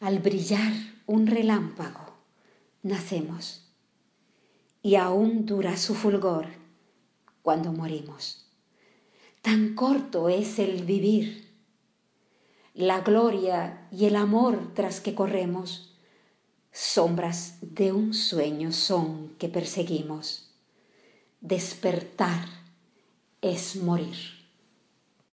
al brillar un relámpago nacemos. Y aún dura su fulgor cuando morimos. Tan corto es el vivir. La gloria y el amor tras que corremos sombras de un sueño son que perseguimos. Despertar es morir.